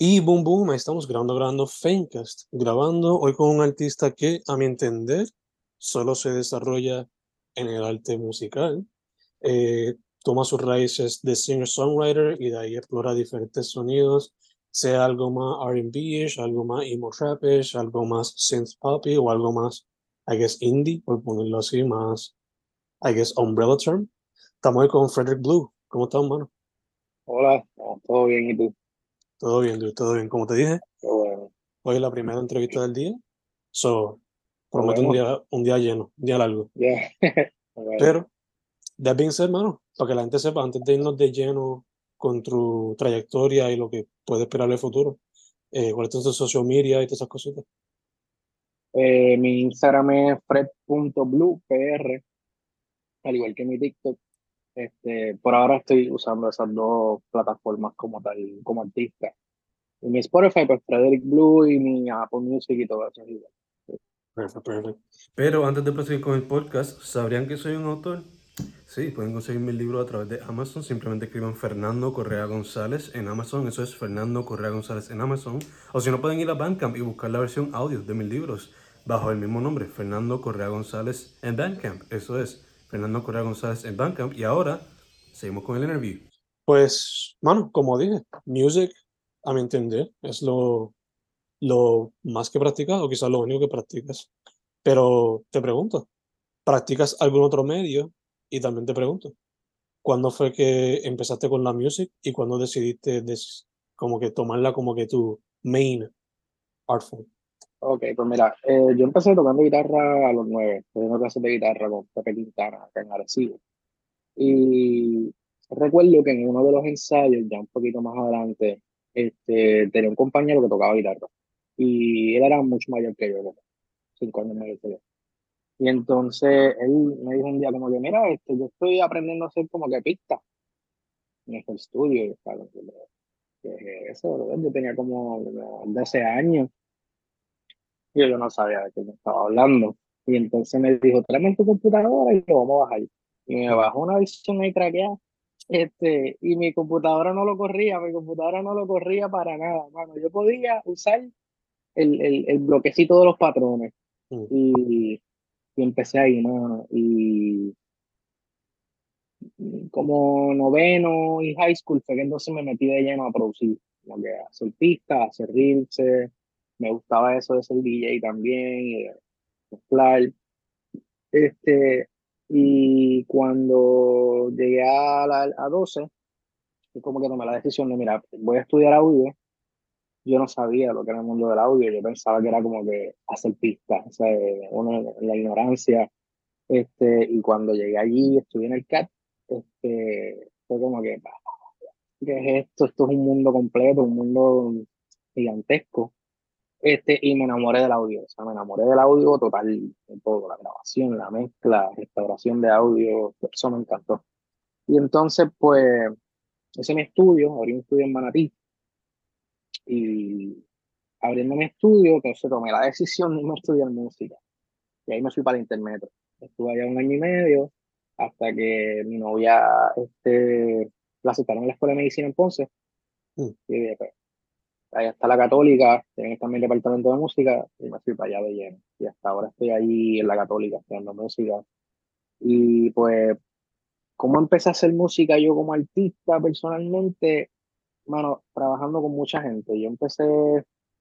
Y boom, boom, estamos grabando, grabando Famecast, grabando hoy con un artista que, a mi entender, solo se desarrolla en el arte musical. Eh, toma sus raíces de singer-songwriter y de ahí explora diferentes sonidos, sea algo más R&B-ish, algo más emo rapish, algo más synth poppy o algo más, I guess, indie, por ponerlo así, más, I guess, umbrella term. Estamos hoy con Frederick Blue. ¿Cómo estás, mano? Hola, todo bien, ¿y tú? Todo bien, dude, todo bien. Como te dije, bueno. hoy es la primera entrevista del día. So, prometo un día, un día lleno, un día largo. Bueno, Pero, that being said, mano, para que la gente sepa, antes de irnos de lleno con tu trayectoria y lo que puede esperar el futuro, eh, ¿cuál es tu social media y todas esas cositas? eh, mi Instagram es fred.bluepr, al igual que mi TikTok. Este, por ahora estoy usando esas dos plataformas como tal, como artista. Y mi Spotify, pues Frederick Blue y mi Apple Music y todo eso. Perfecto, perfecto. Pero antes de proseguir con el podcast, ¿sabrían que soy un autor? Sí, pueden conseguir mi libro a través de Amazon. Simplemente escriban Fernando Correa González en Amazon. Eso es Fernando Correa González en Amazon. O si no, pueden ir a Bandcamp y buscar la versión audio de mis libros bajo el mismo nombre, Fernando Correa González en Bandcamp. Eso es Fernando Correa González en Bandcamp. Y ahora, seguimos con el interview. Pues, mano, como dije, music, a mi entender, es lo, lo más que practicas o quizás lo único que practicas. Pero te pregunto, ¿practicas algún otro medio? Y también te pregunto, ¿cuándo fue que empezaste con la music y cuándo decidiste des- como que tomarla como que tu main art form? Ok, pues mira, eh, yo empecé tocando guitarra a los nueve, tuve una clase de guitarra con Pepe Quintana acá en Arecibo. Y recuerdo que en uno de los ensayos, ya un poquito más adelante, este, tenía un compañero que tocaba guitarra. Y él era mucho mayor que yo, como cinco años mayor que yo. Y entonces él me dijo un día como que, mira, este, yo estoy aprendiendo a hacer como que pistas en este estudio. Y estaba ¿qué es eso? bro?". Yo tenía como 12 años y yo no sabía de qué me estaba hablando. Y entonces me dijo, tráeme tu computadora y lo vamos a bajar. Y me bajó una versión ahí craqueada. Este, y mi computadora no lo corría, mi computadora no lo corría para nada, mano. Yo podía usar el, el, el bloquecito de los patrones. Mm. Y, y empecé ahí, mano. Y como noveno y high school fue que entonces me metí de lleno a producir, como que a hacer pistas, a hacer remixes, me gustaba eso de ser DJ también, y mezclar. Este, y cuando llegué a, la, a 12, fue como que tomé la decisión de, mira, voy a estudiar audio. Yo no sabía lo que era el mundo del audio, yo pensaba que era como que hacer pistas, o sea, uno la ignorancia. Este, y cuando llegué allí, estudié en el CAT, este, fue como que, "Bah, ¿qué es esto? Esto es un mundo completo, un mundo gigantesco. Este, y me enamoré del audio, o sea, me enamoré del audio total, de todo, la grabación, la mezcla, restauración de audio, eso me encantó. Y entonces, pues, ese mi estudio, abrí un estudio en Manatí, y abriendo mi estudio, entonces tomé la decisión de no estudiar música, y ahí me fui para el internet. Estuve allá un año y medio, hasta que mi novia, este, la aceptaron en la Escuela de Medicina en Ponce, Mm. y dije, pues, allá está la Católica, tienen también departamento de música, y me fui para allá de lleno. Y hasta ahora estoy allí en la Católica, estudiando música. Y pues, ¿cómo empecé a hacer música yo como artista personalmente? Mano, trabajando con mucha gente. Yo empecé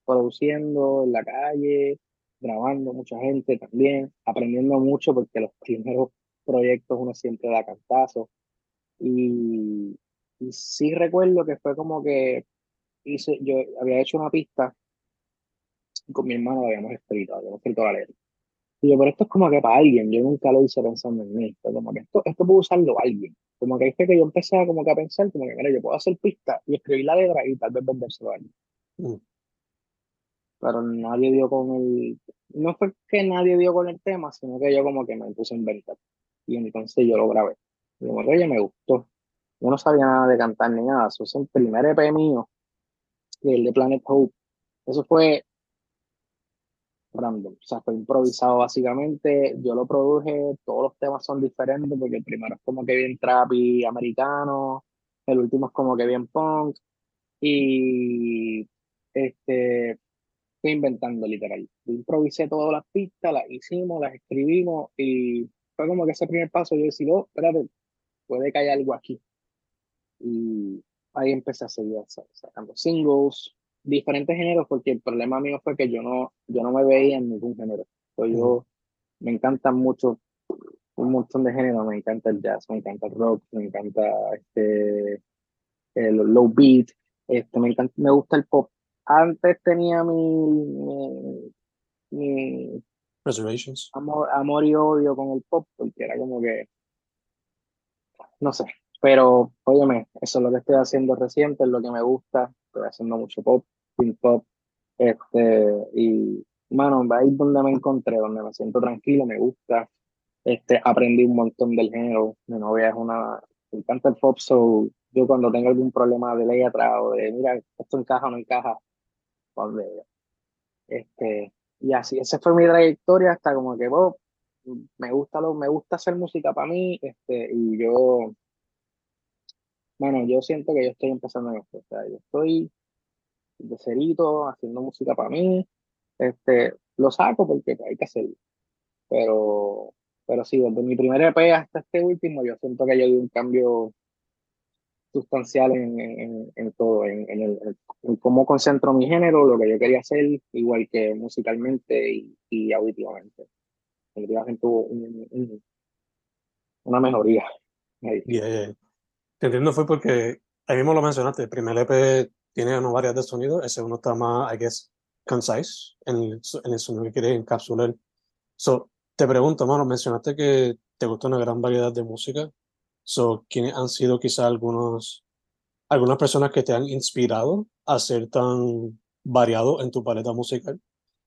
produciendo en la calle, grabando mucha gente también, aprendiendo mucho porque los primeros proyectos uno siempre da cantazo. Y, y sí recuerdo que fue como que hice, yo había hecho una pista y con mi hermano la habíamos escrito, habíamos escrito la letra. Y yo, pero esto es como que para alguien, yo nunca lo hice pensando en mí, como que esto, esto puede usarlo alguien. Como que ahí que yo empecé a, como que a pensar, como que mira, yo puedo hacer pista y escribir la letra y tal vez vendérselo a alguien. Mm. Pero nadie dio con el, no fue que nadie dio con el tema, sino que yo como que me puse a inventar. Y entonces yo lo grabé. Y como que, oye, me gustó. Yo no sabía nada de cantar ni nada, eso es el primer EP mío, el de Planet Hope. Eso fue random, o sea, fue improvisado básicamente. Yo lo produje, todos los temas son diferentes porque el primero es como que bien trap y americano, el último es como que bien punk. Y este, inventando literal. Improvisé todas las pistas, las hicimos, las escribimos y fue como que ese primer paso yo decía, oh, espérate, puede que haya algo aquí. Y ahí empecé a seguir sacando singles, diferentes géneros, porque el problema mío fue que yo no, yo no me veía en ningún género. yo me encantan mucho, un montón de géneros, me encanta el jazz, me encanta el rock, me encanta este, el low beat, este, me, encanta, me gusta el pop. Antes tenía mi, mi, Reservations. Amor, amor y odio con el pop, porque era como que, no sé, pero óyeme, eso es lo que estoy haciendo reciente, es lo que me gusta, estoy haciendo mucho pop, pop, este, y, mano, ahí es donde me encontré, donde me siento tranquilo, me gusta, este, aprendí un montón del género, mi novia es una, me encanta el pop, so yo cuando tengo algún problema de ley atrás o de, mira, esto encaja o no encaja, cuando, este, y así, esa fue mi trayectoria hasta como que, oh, me gusta lo, me gusta hacer música para mí, este, y yo, bueno, yo siento que yo estoy empezando en esto, o sea, yo estoy de cerito, haciendo música para mí, este, lo saco porque hay que hacerlo, pero, pero sí, desde mi primer EP hasta este último, yo siento que di un cambio sustancial en, en, en todo, en, en, el, en cómo concentro mi género, lo que yo quería hacer, igual que musicalmente y, y auditivamente. Definitivamente tuvo un, una mejoría. Ahí. Yeah, Te entiendo, fue porque ahí mismo lo mencionaste, el primer EP tiene una variedad de sonidos, el segundo está más, I guess, concise en el, en el sonido que quiere encapsular. So, te pregunto, mano, mencionaste que te gusta una gran variedad de música. So, ¿quiénes han sido quizás algunos, algunas personas que te han inspirado a ser tan variado en tu paleta musical?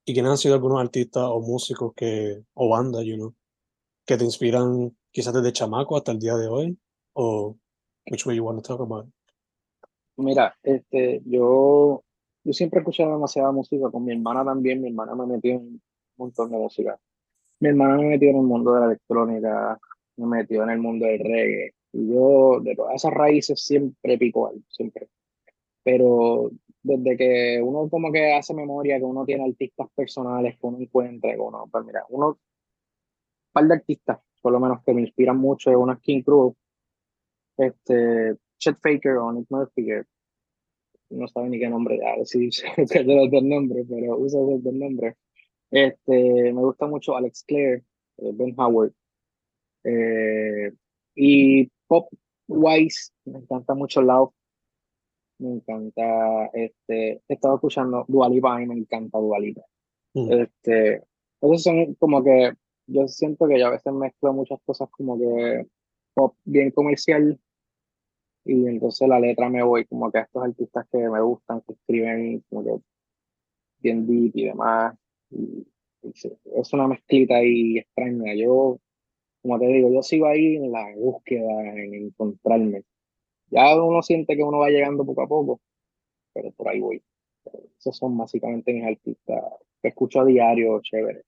¿Y quiénes han sido algunos artistas o músicos que, o bandas, you know, que te inspiran quizás desde chamaco hasta el día de hoy? ¿O which way you want to talk about Mira, este, yo, yo siempre he escuchado demasiada música, con mi hermana también, mi hermana me metió en un montón de música. Mi hermana me metió en el mundo de la electrónica, me metió en el mundo del reggae. Y yo, de todas esas raíces, siempre pico algo, siempre. Pero desde que uno como que hace memoria, que uno tiene artistas personales que uno encuentra, que uno, pues mira, uno, un par de artistas, por lo menos que me inspiran mucho, es una King Crew, este, Chet Faker o Nick Murphy, que no sabe ni qué nombre ya decir de los dos nombres, pero usa los dos nombres. Este, me gusta mucho Alex Clare, eh, Ben Howard, eh, y Pop Wise, me encanta mucho Love. Me encanta, este, he estado escuchando Dualipa y me encanta Dualipa. Mm. Este, esos son como que, yo siento que yo a veces mezclo muchas cosas como que pop bien comercial y entonces la letra me voy como que a estos artistas que me gustan, que escriben como que bien deep y demás. Y, y es una mezclita y extraña. Yo como te digo, yo sigo ahí en la búsqueda, en encontrarme. Ya uno siente que uno va llegando poco a poco, pero por ahí voy. Esos son básicamente mis artistas que escucho a diario, chévere.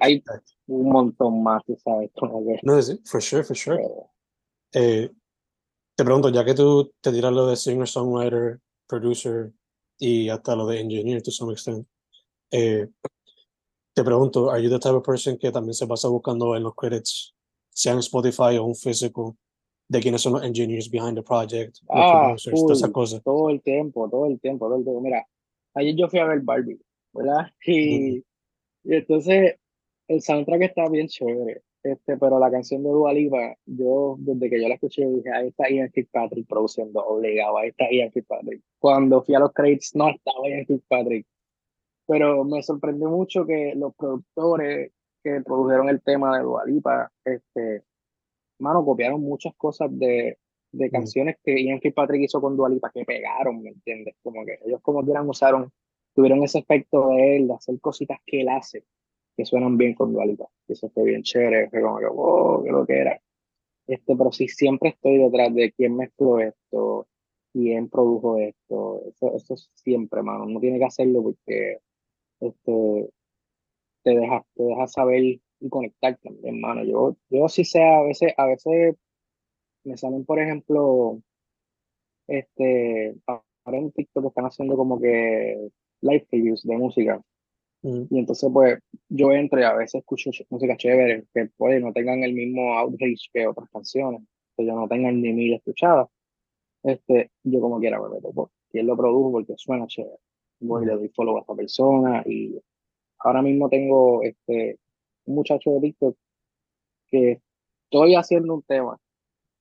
Hay un montón más, tú sabes. No, sí, for sure, for sure. Eh, te pregunto, ya que tú te tiras lo de singer, songwriter, producer y hasta lo de engineer to some extent, eh, te pregunto, ¿are you the type of person que también se pasa buscando en los credits, sea en Spotify o un físico, de quiénes son los engineers behind the project, ah, todas Todo el tiempo, todo el tiempo, todo el tiempo. Mira, ayer yo fui a ver Barbie, ¿verdad? Y, y entonces el soundtrack está bien chévere, este, pero la canción de Dua Lipa, yo desde que yo la escuché dije, ahí está Ian Fitzpatrick produciendo, obligado, ahí está Ian Fitzpatrick. Cuando fui a los credits no estaba Ian Fitzpatrick pero me sorprendió mucho que los productores que produjeron el tema de Dualipa, este, mano, copiaron muchas cosas de, de mm. canciones que Ian Patrick hizo con Dualipa que pegaron, ¿me entiendes? Como que ellos como quieran usaron, tuvieron ese efecto de él, de hacer cositas que él hace, que suenan bien con Dualipa. Eso fue bien chévere, fue como que, wow, qué lo que era. Este, pero sí, siempre estoy detrás de quién mezcló esto, quién produjo esto, eso, eso siempre, mano, no tiene que hacerlo porque este, te deja, te deja saber y conectar también, hermano. Yo, yo sí sé, a veces, a veces me salen, por ejemplo, este, en TikTok están haciendo como que live reviews de música. Mm. Y entonces, pues, yo entro y a veces escucho música chévere, que puede no tengan el mismo outreach que otras canciones, que yo no tengan ni mil escuchadas. Este, yo como quiera me meto, por quién lo produjo, porque suena chévere. Voy y le doy follow a esta persona y ahora mismo tengo este, un muchacho de TikTok que estoy haciendo un tema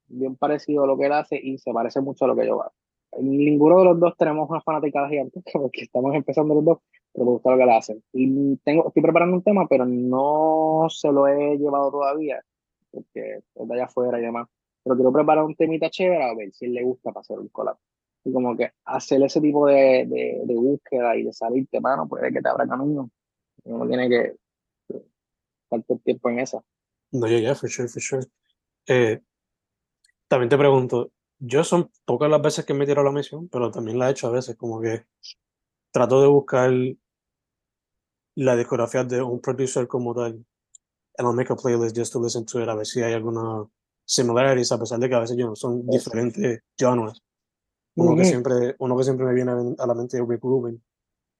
bien parecido a lo que él hace y se parece mucho a lo que yo hago. Ninguno de los dos tenemos una fanática gigantesca porque estamos empezando los dos, pero me gusta lo que él hace. Y tengo, estoy preparando un tema, pero no se lo he llevado todavía porque es de allá afuera y demás. Pero quiero preparar un temita chévere a ver si le gusta para hacer un collab. Y como que hacer ese tipo de, de, de búsqueda y de salirte, mano, puede que te abra camino. Uno tiene que el tiempo en esa. No, ya, ya, for sure, for sure. Eh, también te pregunto, yo son pocas las veces que me tiro la misión, pero también la he hecho a veces, como que trato de buscar la discografía de un producer como tal. And I'll make a playlist just to listen to it, a ver si hay alguna similarities, a pesar de que a veces yo no son diferentes genres. Uno que siempre, uno que siempre me viene a la mente es Rick Rubin,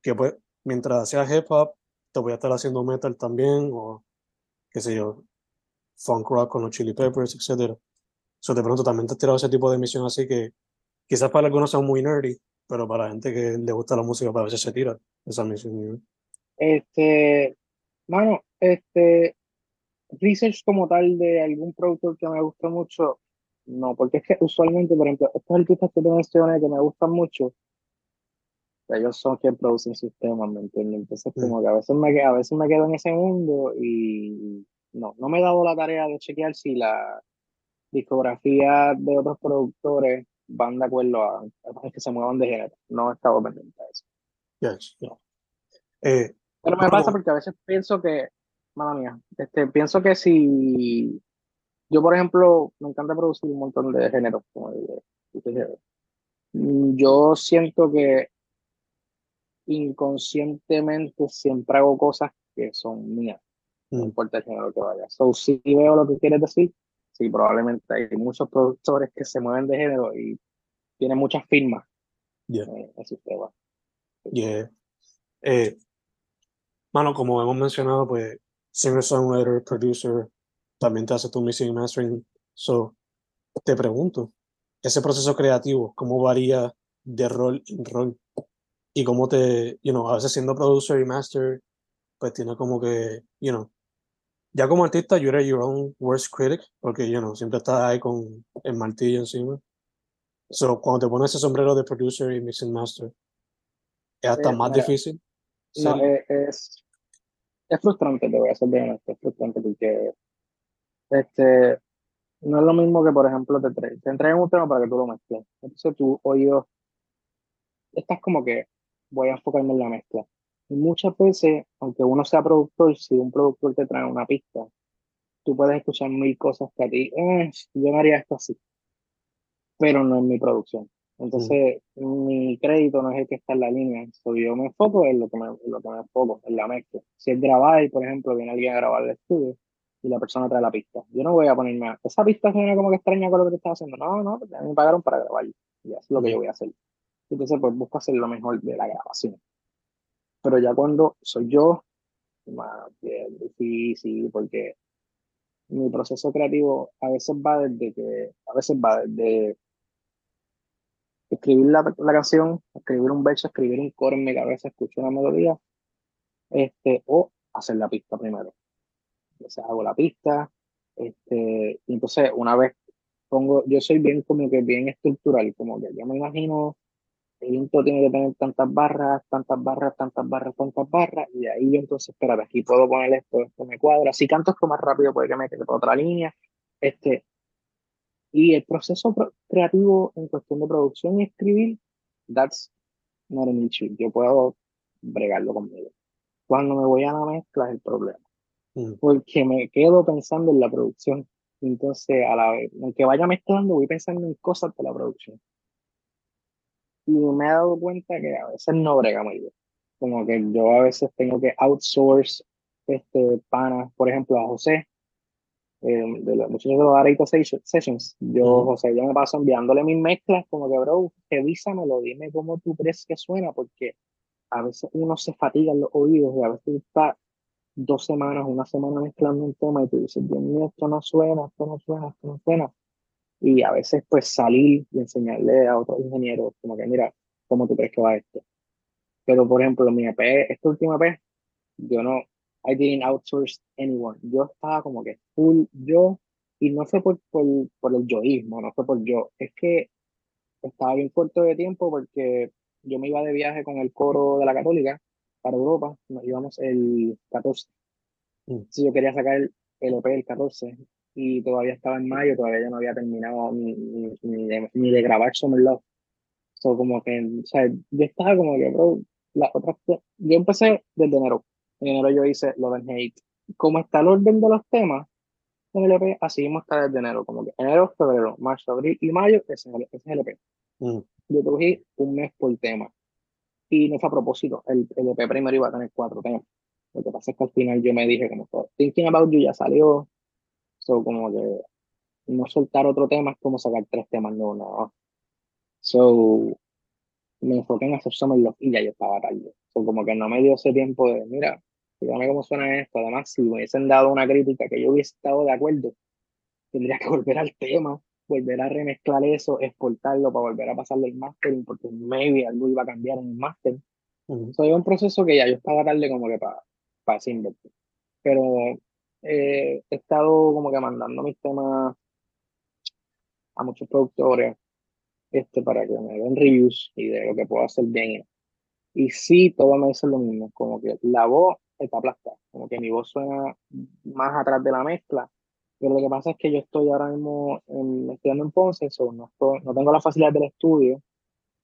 que pues mientras hacía hip hop, te voy a estar haciendo metal también, o qué sé yo, funk rock con los Chili Peppers, etc. So, de pronto también te has tirado ese tipo de misión así que quizás para algunos son muy nerdy, pero para la gente que le gusta la música, para veces se tira esa misión. Este, mano, este, research como tal de algún productor que me gusta mucho, no, porque es que usualmente, por ejemplo, estos artistas que te mencioné que me gustan mucho, ellos son quien producen sistemas, ¿me entiendes? Entonces, como que a veces, me, a veces me quedo en ese mundo y no, no me he dado la tarea de chequear si la discografía de otros productores van de acuerdo a, que se muevan de género. No he estado pendiente de eso. Yes, eh, Pero me pasa porque a veces pienso que, mala mía, este, pienso que si yo, por ejemplo, me encanta producir un montón de géneros, como yo siento que inconscientemente siempre hago cosas que son mías, no mm. importa el género que vaya. So, si veo lo que quieres decir, sí, probablemente hay muchos productores que se mueven de género y tienen muchas firmas yeah. en el sistema. Yeah. Eh, mano, como hemos mencionado, pues singer-songwriter, producer, también te hace tu mixing y mastering. So, te pregunto, ese proceso creativo, ¿cómo varía de rol en rol? y cómo te, you know, a veces siendo producer y master, pues tiene como que, you know, ya como artista, you eres your own worst critic, porque, you know, siempre estás ahí con el martillo encima. So, cuando te pones ese sombrero de producer y mixing master, es hasta más difícil. No, es, es, frustrante, te voy a ser bien honesto, es frustrante porque este, no es lo mismo que, por ejemplo, te, te entregan un tema para que tú lo mezcles. Entonces, tu oído, estás como que voy a enfocarme en la mezcla. Muchas veces, aunque uno sea productor, si un productor te trae una pista, tú puedes escuchar mil cosas que a ti, eh, yo no haría esto así, pero no en mi producción. Entonces, mi crédito no es el que está en la línea. So, yo me enfoco en lo que me, lo que me enfoco, en la mezcla. Si es grabar, por ejemplo, viene alguien a grabar el estudio y la persona trae la pista. Yo no voy a ponerme, a, esa pista suena como que extraña con lo que te estás haciendo. No, no, me pagaron para grabar. Y eso es lo que yo voy a hacer. Entonces, pues busco hacer lo mejor de la grabación. Pero ya cuando soy yo, más bien difícil, porque mi proceso creativo a veces va desde que, a veces va desde escribir la, la canción, escribir un verso, escribir un coro en mi cabeza, escucho una melodía, este, o hacer la pista primero. Entonces hago la pista, este, y entonces una vez pongo, yo soy bien como que bien estructural, como que yo me imagino el intro tiene que tener tantas barras, tantas barras, tantas barras, tantas barras, y de ahí yo entonces, espérate, aquí puedo poner esto, esto me cuadra, si canto esto más rápido puede que me quede otra línea, este, y el proceso creativo en cuestión de producción y escribir, that's not an issue, yo puedo bregarlo conmigo. Cuando me voy a la mezcla es el problema, mm. porque me quedo pensando en la producción, entonces a la vez, aunque vaya mezclando, voy pensando en cosas de la producción y me he dado cuenta que a veces no brega muy bien. Como que yo a veces tengo que outsource este pana, por ejemplo, a José. eh, de los muchos de los Areito Sessions, yo, José, yo me paso enviándole mis mezclas, como que, bro, revísamelo, dime cómo tú crees que suena, porque a veces uno se fatiga en los oídos y a veces está dos semanas, una semana mezclando un tema y tú dices, Dios mío, esto no suena, esto no suena, esto no suena. Y a veces pues salir y enseñarle a otros ingenieros, como que mira, ¿cómo tú crees que va esto? Pero por ejemplo, mi EP, esta última EP, yo no, I didn't outsource anyone. Yo estaba como que full yo, y no fue por, por, por el yoísmo, no fue por yo, es que estaba bien corto de tiempo porque yo me iba de viaje con el coro de la católica para Europa, nos íbamos el 14. Mm. Si yo quería sacar el, el EP el 14 y todavía estaba en mayo, todavía yo no había terminado ni, ni, ni, de, ni de grabar Summer Love. So, como que, o sea, yo estaba como que, bro, la otra, yo empecé desde enero. En enero yo hice Love and Hate. Como está el orden de los temas en el EP, así mismo está desde enero. Como que enero, febrero, marzo, abril y mayo, ese, es el EP. Mm. Yo cogí un mes por tema. Y no fue a propósito. El, el EP primero iba a tener cuatro temas. Lo que pasa es que al final yo me dije, como Thinking About You ya salió. So, como que no soltar otro tema es como sacar tres temas, no, no. So, me enfoqué en hacer Summer Love y ya yo estaba tarde. So, como que no me dio ese tiempo de, mira, dígame cómo suena esto. Además, si me hubiesen dado una crítica que yo hubiese estado de acuerdo, tendría que volver al tema volver a remezclar eso, exportarlo para volver a pasarle el mastering, porque maybe algo iba a cambiar en el máster. Uh un proceso que ya yo estaba tarde como que para, para invertir. Pero eh, he estado como que mandando mis temas a muchos productores este, para que me den reviews y de lo que puedo hacer bien. Y sí, todo me dice lo mismo, como que la voz está aplastada, como que mi voz suena más atrás de la mezcla pero lo que pasa es que yo estoy ahora mismo en, estudiando en Ponce, so no, no tengo la facilidad del estudio,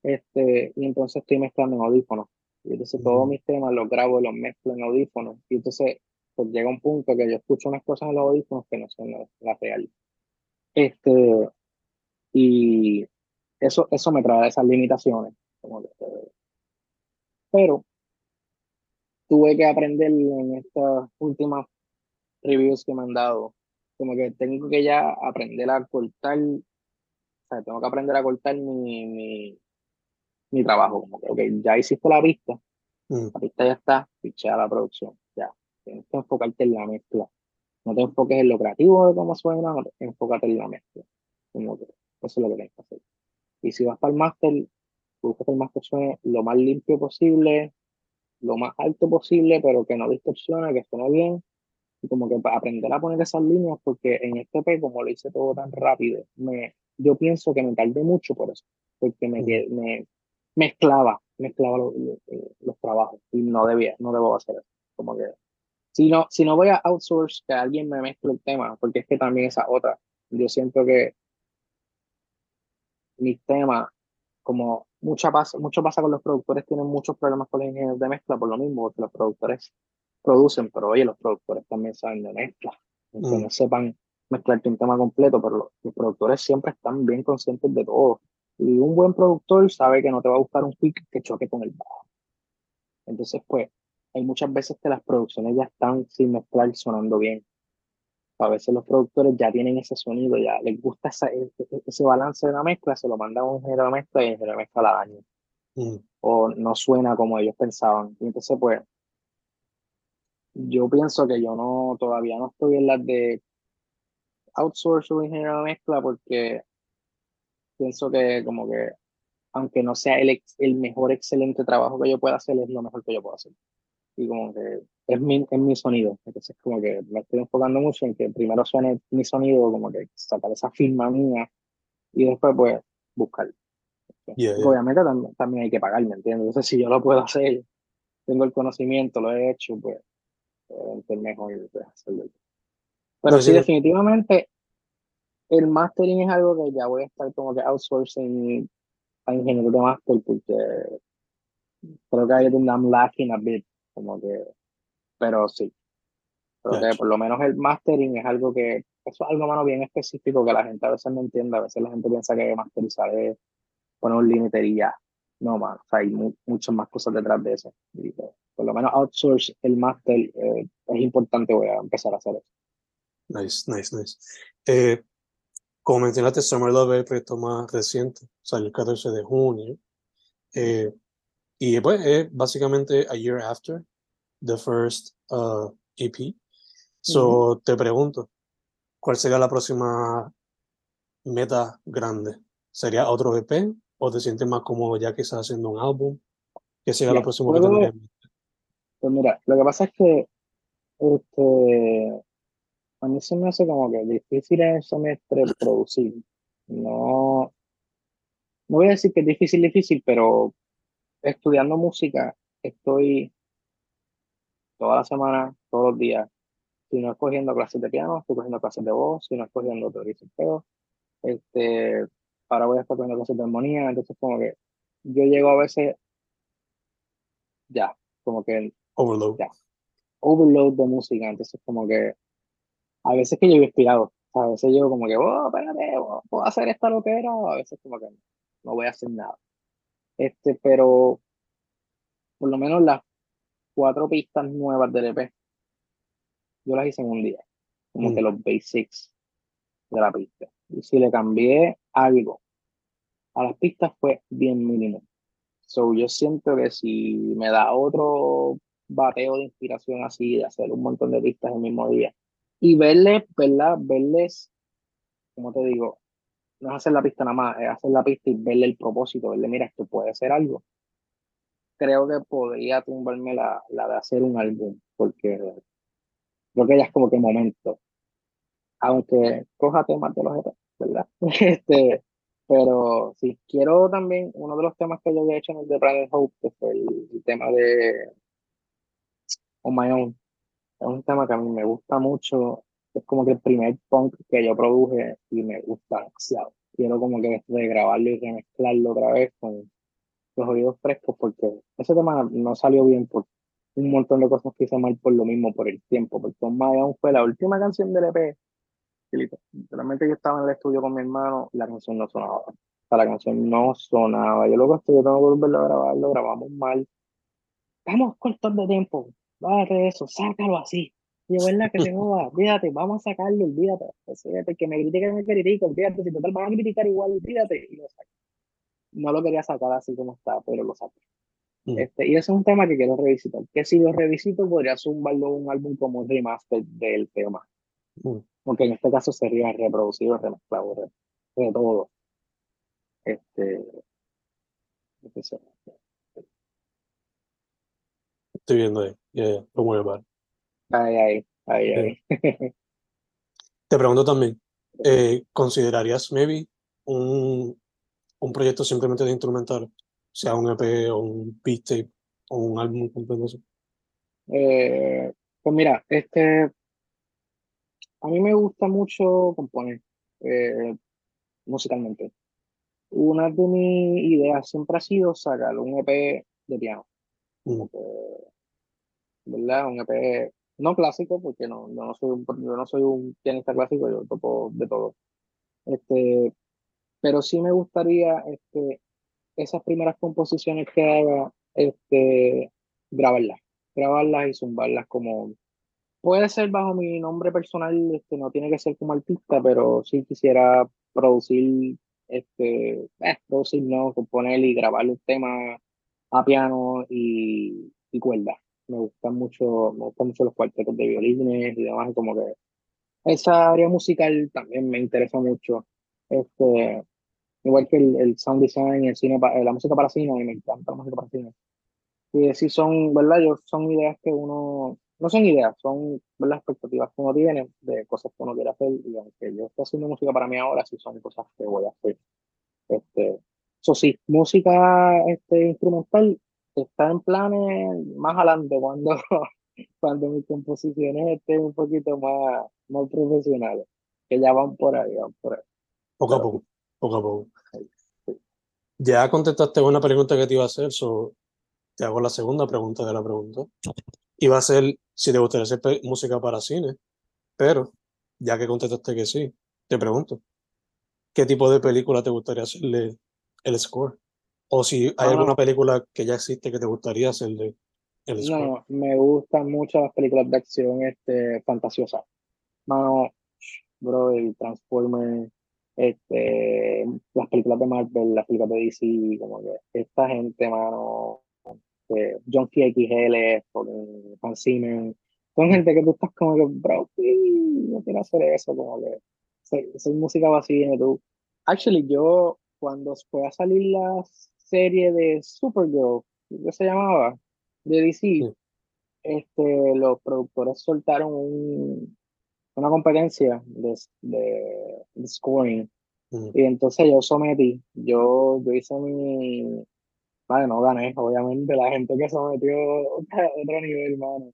este, y entonces estoy mezclando en audífonos. Y entonces todos mis temas los grabo y los mezclo en audífonos. Y entonces pues llega un punto que yo escucho unas cosas en los audífonos que no son las, reales. Este, y eso, eso me trae esas limitaciones. pero tuve que aprender en estas últimas reviews que me han dado como que tengo que ya aprender a cortar, o sea, tengo que aprender a cortar mi, mi, mi trabajo, como que, ok, ya hiciste la pista, mm. la pista ya está, fichea la producción, tienes que enfocarte en la mezcla, no te enfoques en lo creativo de cómo suena, enfócate en la mezcla, que eso es lo que tienes que hacer. Y si vas para el máster, busca que el máster suene lo más limpio posible, lo más alto posible, pero que no distorsione, que suene bien, como que aprender a poner esas líneas, porque en este P, como lo hice todo tan rápido, me, yo pienso que me tardé mucho por eso, porque me, me mezclaba, mezclaba los, los, trabajos y no debía, no debo hacer eso. Como que, si no, si no voy a outsource, que alguien me mezcle el tema, porque es que también esa otra, yo siento que mis temas, como mucha pasa, mucho pasa con los productores, tienen muchos problemas con los ingenieros de mezcla por lo mismo, porque los productores producen, pero oye, los productores también saben de mezcla, aunque mm. no sepan mezclarte un tema completo, pero los, productores siempre están bien conscientes de todo. Y un buen productor sabe que no te va a buscar un pick que choque con el bajo. Entonces, pues, hay muchas veces que las producciones ya están sin mezclar sonando bien. A veces los productores ya tienen ese sonido, ya les gusta e, e, ese, balance de la mezcla, se lo mandan a un ingeniero de mezcla y el ingeniero de mezcla la daña. Mm. O no suena como ellos pensaban. Y entonces, pues, yo pienso que yo no, todavía no estoy en las de outsource o ingeniero de mezcla porque pienso que como que aunque no sea el, el mejor excelente trabajo que yo pueda hacer, es lo mejor que yo puedo hacer. Y como que es mi, es mi sonido. Entonces como que me estoy enfocando mucho en que primero suene mi sonido, como que sacar esa firma mía y después pues buscar. Obviamente también, también hay que pagar, ¿me entiendes? Entonces si yo lo puedo hacer, tengo el conocimiento, lo he hecho, pues mejor Pero sí, definitivamente el mastering es algo que ya voy a estar como que outsourcing a ingenieros de master porque creo que hay donde I'm lacking a bit, como que, pero sí. Creo que por lo menos el mastering es algo que, eso es algo más bien específico que la gente a veces no entiende, a veces la gente piensa que masterizar es poner un límite y ya. No, más, hay muchas más cosas detrás de eso. por lo menos outsource el máster eh, es importante, voy a empezar a hacer eso. Nice, nice, nice. Eh, como mencionaste, Summer Love es el proyecto más reciente, salió el 14 de junio. Eh, y pues es básicamente a year after the first uh, EP. So te pregunto, ¿cuál sería la próxima meta grande? ¿Sería otro EP o te sientes más cómodo ya que estás haciendo un álbum? ¿Qué sería la próxima que tendrías? Pues mira, lo que pasa es que este, a mí se me hace como que difícil en el semestre producir. No, no voy a decir que es difícil, difícil, pero estudiando música estoy toda la semana, todos los días. Si no es cogiendo clases de piano, estoy cogiendo clases de voz, si no es cogiendo teoría pero este, ahora voy a estar cogiendo clases de armonía, entonces como que yo llego a veces ya, como que overload. Ya, overload de música, entonces como que a veces que llego inspirado, a veces llego como que, oh, espérate, oh, puedo hacer esta locura, o a veces como que no voy a hacer nada. Este, pero por lo menos las cuatro pistas nuevas del EP, yo las hice en un día, como que mm. los basics de la pista. Y si le cambié algo a las pistas fue bien mínimo. So yo siento que si me da otro bateo de inspiración así, de hacer un montón de pistas el mismo día, y verles, ¿verdad? Verles, como te digo, no es hacer la pista nada más, es hacer la pista y verle el propósito, verle, mira, esto puede ser algo. Creo que podría tumbarme la, la de hacer un álbum, porque creo que ya es como que momento. Aunque coja temas de los ¿verdad? este, pero sí, quiero también, uno de los temas que yo había hecho en el de Planet Hope, que fue el, tema de On My Own, es un tema que a mí me gusta mucho, es como que el primer punk que yo produje y me gusta demasiado. Quiero como que grabarlo y remezclarlo otra vez con los oídos frescos porque ese tema no salió bien por un montón de cosas que hice mal por lo mismo, por el tiempo, porque Own fue la última canción del EP Literalmente yo estaba en el estudio con mi hermano y la canción no sonaba. O sea, la canción no sonaba. Yo luego estoy, yo tengo que volverlo a grabar, lo grabamos mal. Estamos cortos de tiempo. Bájate eso, sácalo así. Y es verdad que te joda, olvídate, vamos a sacarlo, olvídate. Olvídate, que me critique, que me critique, olvídate, si total van a criticar igual, olvídate. Y lo saco. No lo quería sacar así como está, pero lo saco. Mm. Este, y ese es un tema que quiero revisitar. Que si lo revisito, podría zumbarlo un álbum como remaster del tema. Mm aunque en este caso sería reproducido, remezclado, de, todo. Este, Estoy viendo ahí, ya, lo voy a ver. Ahí, ahí, ahí, ahí. Te pregunto también, eh, ¿considerarías maybe un, un proyecto simplemente de instrumental? Sea un EP o un beat tape o un álbum completo. Eh, pues mira, este a mí me gusta mucho componer eh, musicalmente. Una de mis ideas siempre ha sido sacar un EP de piano. Mm. ¿Verdad? Un EP no clásico, porque no, no, soy un, yo no soy un pianista clásico, yo toco de todo. Este, pero sí me gustaría este, esas primeras composiciones que haga, este, grabarlas, grabarlas y zumbarlas como Puede ser bajo mi nombre personal, este, no tiene que ser como artista, pero sí quisiera producir, este, eh, producir, no, componer y grabar un tema a piano y, y cuerda. Me gustan mucho, me gustan mucho los cuartetos de violines y demás, como que esa área musical también me interesa mucho. Este, igual que el, el sound design, el cine, la música para cine, me encanta la música para cine. Y sí son, ¿verdad? Yo, son ideas que uno no son ideas, son las expectativas que uno tiene de cosas que uno quiere hacer. Y aunque yo estoy haciendo música para mí ahora, sí son cosas que voy a hacer. Este, eso sí, música este, instrumental está en planes más adelante cuando, cuando mis composiciones estén un poquito más, más profesionales, que ya van por ahí, van por ahí. Poco a poco, poco a poco. Ya contestaste una pregunta que te iba a hacer, so te hago la segunda pregunta de la pregunta. Iba a ser si te gustaría hacer música para cine, pero ya que contestaste que sí, te pregunto, ¿qué tipo de película te gustaría hacerle el score? O si hay alguna película que ya existe que te gustaría hacerle el. No, me gustan mucho las películas de acción este, fantasiosas. Mano, bro, el Transformer, este, las películas de Marvel, las películas de DC, como que esta gente, mano, eh, John F. XL, Hans Zimmer, son gente que tú estás como que, bro, no quiero hacer eso, como que soy, música vacía, tú. Actually, yo, cuando fue a salir la serie de Supergirl, ¿qué se llamaba? De DC, este, los productores soltaron un, una competencia de, de, scoring. Y entonces yo sometí, yo, yo hice mi, vale, no gané, obviamente, la gente que sometió a otro nivel, hermano.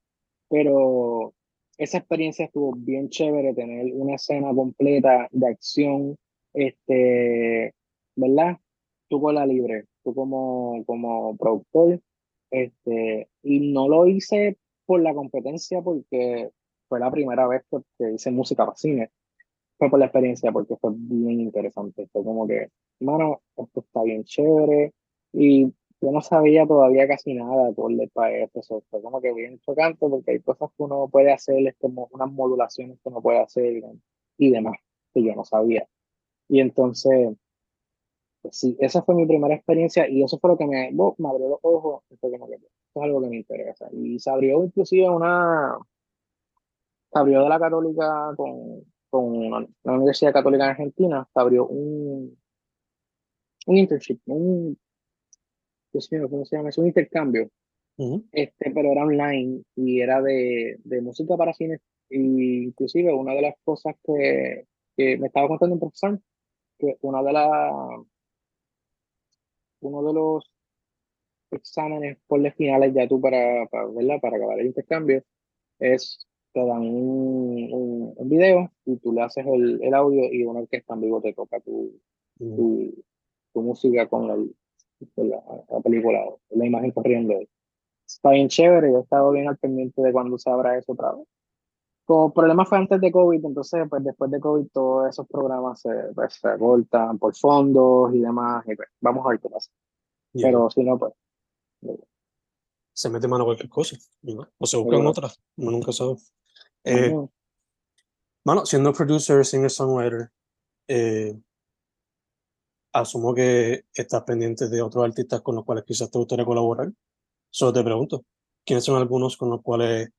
Pero esa experiencia estuvo bien chévere, tener una escena completa de acción, este, ¿verdad? Tú con la libre, tú como, como productor, este, y no lo hice por la competencia porque fue la primera vez que, hice música para cine. Fue por la experiencia, porque fue bien interesante. Fue como que, hermano, esto está bien chévere. Y yo no sabía todavía casi nada por para esto. fue como que bien chocante porque hay cosas que uno puede hacer, este, unas modulaciones que uno puede hacer y demás, que yo no sabía. Y entonces, sí, esa fue mi primera experiencia y eso fue lo que me, me abrió los ojos. Esto es algo que me interesa. Y se abrió inclusive una, se abrió de la católica con, con la Universidad Católica en Argentina, se abrió un, un internship, un, Dios mío, ¿cómo se llama? Es un intercambio, este, pero era online y era de, de música para cine. Y inclusive una de las cosas que, que me estaba contando un profesor, que una de las, uno de los exámenes por finales ya tú para, para, ¿verdad? para acabar el intercambio es te dan un, un, video y tú le haces el, el, audio y una orquesta en vivo te toca tu, tu, tu, música con, el, la, la, película, la imagen corriendo. Está bien chévere, yo he estado bien al pendiente de cuando se abra eso otra vez. Como problema fue antes de COVID, entonces pues después de COVID todos esos programas se, pues, se cortan por fondos y demás, y pues, vamos a ver qué pasa. Pero si no, pues... Se mete mano a cualquier cosa, o se buscan otras, uno nunca sabe. Eh, Bueno, siendo producer, singer-songwriter, eh, asumo que estás pendiente de otros artistas con los cuales quizás te gustaría colaborar. Solo te pregunto, ¿quiénes son algunos con los cuales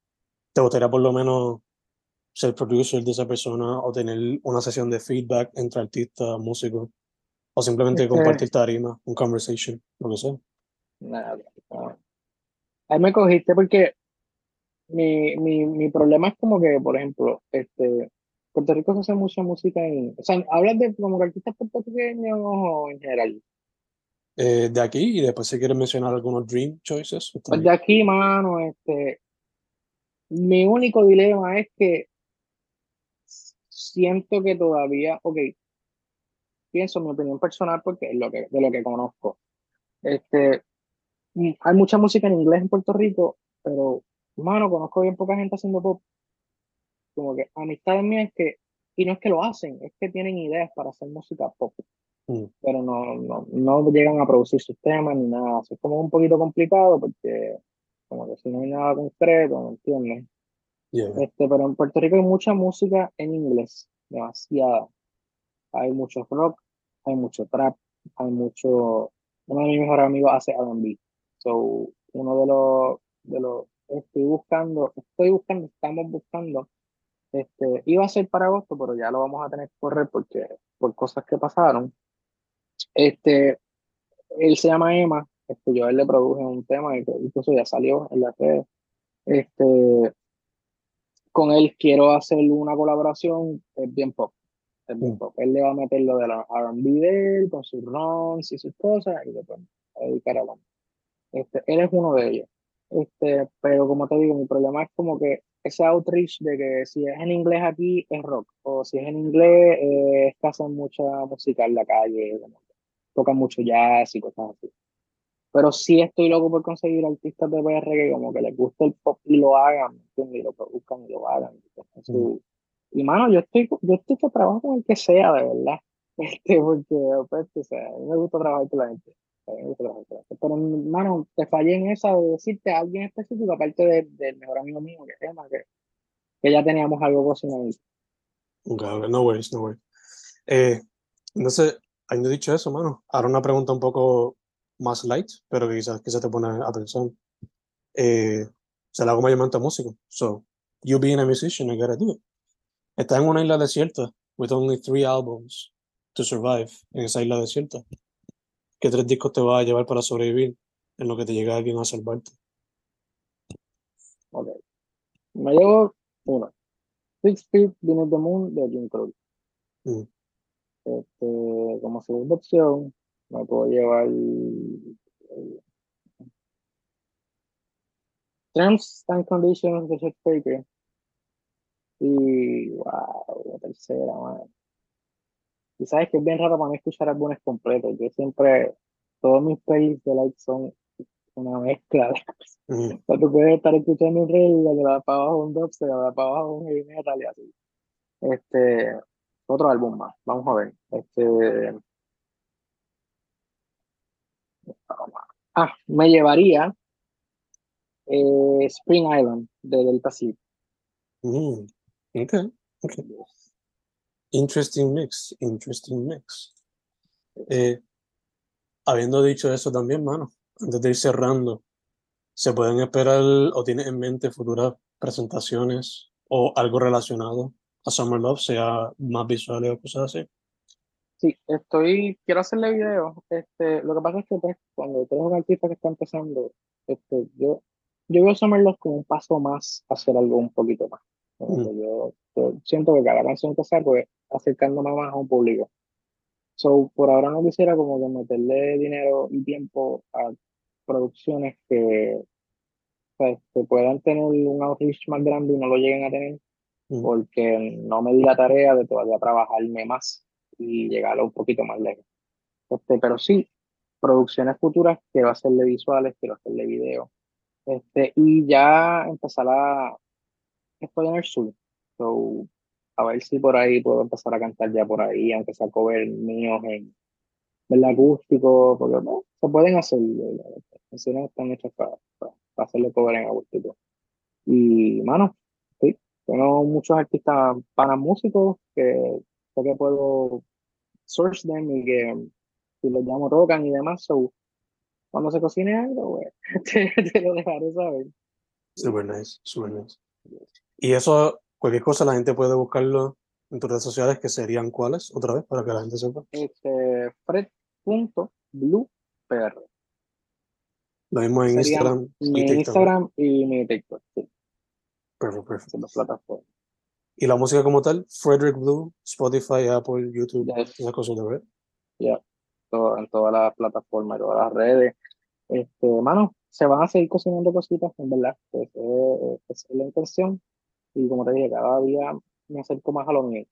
te gustaría por lo menos ser producer de esa persona o tener una sesión de feedback entre artistas, músicos, o simplemente compartir tarima, un conversation, lo que sea? Nada, Ahí me cogiste porque mi, mi, mi problema es como que, por ejemplo, este, Puerto Rico se hace mucha música en, o sea, ¿hablas de como artistas puertorriqueños o en general? Eh, de aquí y después si quieres mencionar algunos dream choices. Pues de aquí, mano, este, mi único dilema es que siento que todavía, ok, pienso mi opinión personal porque es lo que, de lo que conozco. Este, hay mucha música en inglés en Puerto Rico, pero Mano, conozco bien poca gente haciendo pop. Como que amistades mías que, y no es que lo hacen, es que tienen ideas para hacer música pop. Mm. Pero no, no, no llegan a producir sus temas ni nada. es como un poquito complicado porque, como que si no hay nada concreto, ¿me entiendes? Este, pero en Puerto Rico hay mucha música en inglés, demasiada. Hay mucho rock, hay mucho trap, hay mucho. Uno de mis mejores amigos hace RB. So, uno de los, de los estoy buscando, estoy buscando, estamos buscando. Este, iba a ser para agosto, pero ya lo vamos a tener que correr porque, por cosas que pasaron. Este, él se llama Emma, este, yo a él le produje un tema y incluso ya salió en la red. Este, con él quiero hacer una colaboración, es bien pop. Es bien mm. pop. Él le va a meter lo de la RB de él, con sus runs y sus cosas, y después a dedicar a Este, él es uno de ellos. Este, pero como te digo, mi problema es como que ese outreach de que si es en inglés aquí es rock, o si es en inglés eh, es que hacen mucha música en la calle, tocan mucho jazz y cosas así. Pero sí estoy loco por conseguir artistas de PR que como que les guste el pop y lo hagan, Y lo produzcan y lo hagan. Y mano, yo estoy, yo estoy que trabajo con el que sea, de verdad. Este, porque, pues, o sea, a mí me gusta trabajar con la gente. Pero, hermano, te fallé en esa de decirte a alguien específico, aparte del mejor amigo mío, que es que, que ya teníamos algo cocinado. Okay, no worries, no worries. Eh, entonces, habiendo dicho eso, mano, ahora una pregunta un poco más light, pero que quizás, quizás te pone atención. Eh, se la hago mayormente a músico. So, you being a musician, I gotta do it. Estás en una isla desierta with only three albums to survive en esa isla desierta. ¿Qué tres discos te va a llevar para sobrevivir en lo que te llega alguien a salvarte? Ok. Me llevo uno. Six Feet Beneath the Moon de Jim Crow. Mm. Este, como segunda opción, me puedo llevar el Terms and Conditions de Baker. Y wow, la tercera, man. Y sabes que es bien raro para mí escuchar álbumes completos. Yo siempre, todos mis playlists de like son una mezcla. de. Mm. O sea, tú puedes estar escuchando un rey y le da para abajo un dubstep, le da para abajo un heavy metal y así. Este, otro álbum más, vamos a ver. Este, ah, me llevaría eh, Spring Island de Delta Sea. Mm. Okay. Interesting mix, interesting mix. Eh, habiendo dicho eso también, mano, antes de ir cerrando, ¿se pueden esperar o tienes en mente futuras presentaciones o algo relacionado a Summer Love, sea más visuales o cosas así? Sí, estoy, quiero hacerle videos. Este, lo que pasa es que pues, cuando tú eres un artista que está empezando, este, yo, yo veo Summer Love como un paso más hacer algo un poquito más. Mm. yo siento que cada canción que saco es acercándome más a un público. So, por ahora no quisiera como que meterle dinero y tiempo a producciones que, pues, que puedan tener un outreach más grande y no lo lleguen a tener Mm. porque no me di la tarea de todavía trabajarme más y llegar un poquito más lejos. Este, pero sí, producciones futuras, quiero hacerle visuales, quiero hacerle video. Este, y ya empezar a... Estoy en el sur, so, a ver si por ahí puedo empezar a cantar ya por ahí, aunque sea cover míos en el acústico, porque bueno, se pueden hacer, las canciones están hechas para, para, para hacerle cover en acústico. Y, mano, sí, tengo muchos artistas para músicos que sé que puedo source them y que si los llamo tocan y demás, so, cuando se cocine algo, te, te lo dejaré saber. Super nice, super nice. Y eso, cualquier cosa, la gente puede buscarlo en tus redes sociales, que serían cuáles, otra vez, para que la gente sepa. Este, fred.bluepr. Lo mismo en Instagram y mi TikTok. ¿no? Instagram y mi TikTok, sí, Perfecto, perfecto. dos plataformas. Y la música como tal, Frederick Blue, Spotify, Apple, YouTube, Yes. esas cosas ver. Ya, todo- en todas las plataformas, todas las redes. Este, mano, se van a seguir cocinando cositas, en verdad. Pues, eh, esa es la intención. Y como te dije, cada día me acerco más a lo mío.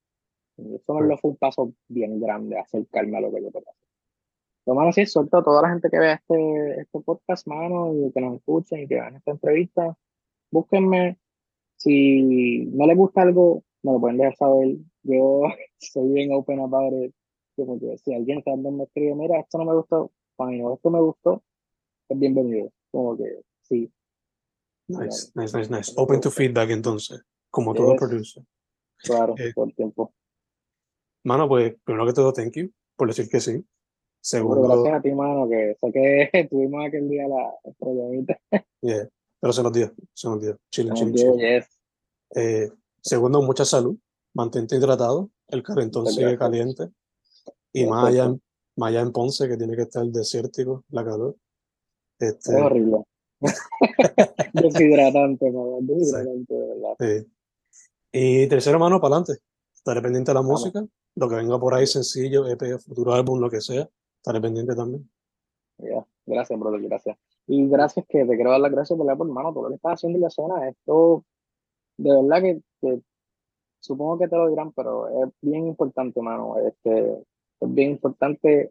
Y eso me lo fue un paso bien grande, acercarme a lo que yo quiero hacer. Pero, mano, sí, suelto a toda la gente que vea este, este podcast, mano, y que nos escuchen y que vean esta entrevista. Búsquenme. Si no les gusta algo, me lo pueden dejar saber. Yo soy bien open about it. Como que si alguien también me escribe, mira, esto no me gustó, fine, o esto me gustó, es bienvenido. Como que sí, Nice, nice, nice, nice. Open to feedback entonces, como todo Yes. producer. claro, Eh, todo el tiempo. Mano, pues primero que todo, thank you por decir que sí. Seguro, gracias a ti, mano, que sé que tuvimos aquel día la problemita. yeah, pero se nos dio, se nos dio. Como que, chilling. yes, Eh, segundo, mucha salud. Mantente hidratado. El calentón sigue caliente. Y Perfecto. más allá, en- más allá en Ponce, que tiene que estar desértico, la calor. Este, es horrible. Deshidratante, mano, deshidratante, de verdad. y tercero, mano, para adelante. Estaré pendiente de la Vamos. música. Lo que venga por ahí, sencillo, EP, futuro álbum, lo que sea. Estaré pendiente también. Gracias, brother, gracias. Y gracias que te quiero dar las gracias por hermano, por lo que estás haciendo en la zona. Esto, de verdad que, que supongo que te lo dirán, pero es bien importante, mano. Este, es bien importante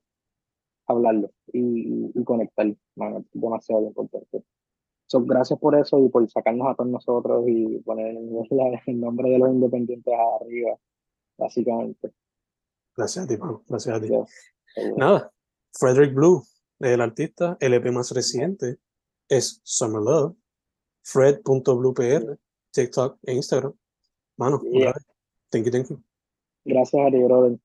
hablarlo y, y conectar, mano. Es demasiado importante. So, gracias por eso y por sacarnos a todos nosotros y poner la- el nombre de los independientes arriba, básicamente. Gracias a ti, mano. Gracias a ti. Nada, Frederick Blue, el artista, el EP más reciente es Summer Love, fred.bluepr, TikTok e Instagram. Mano, Yeah. thank you, thank you. Gracias a ti, brother.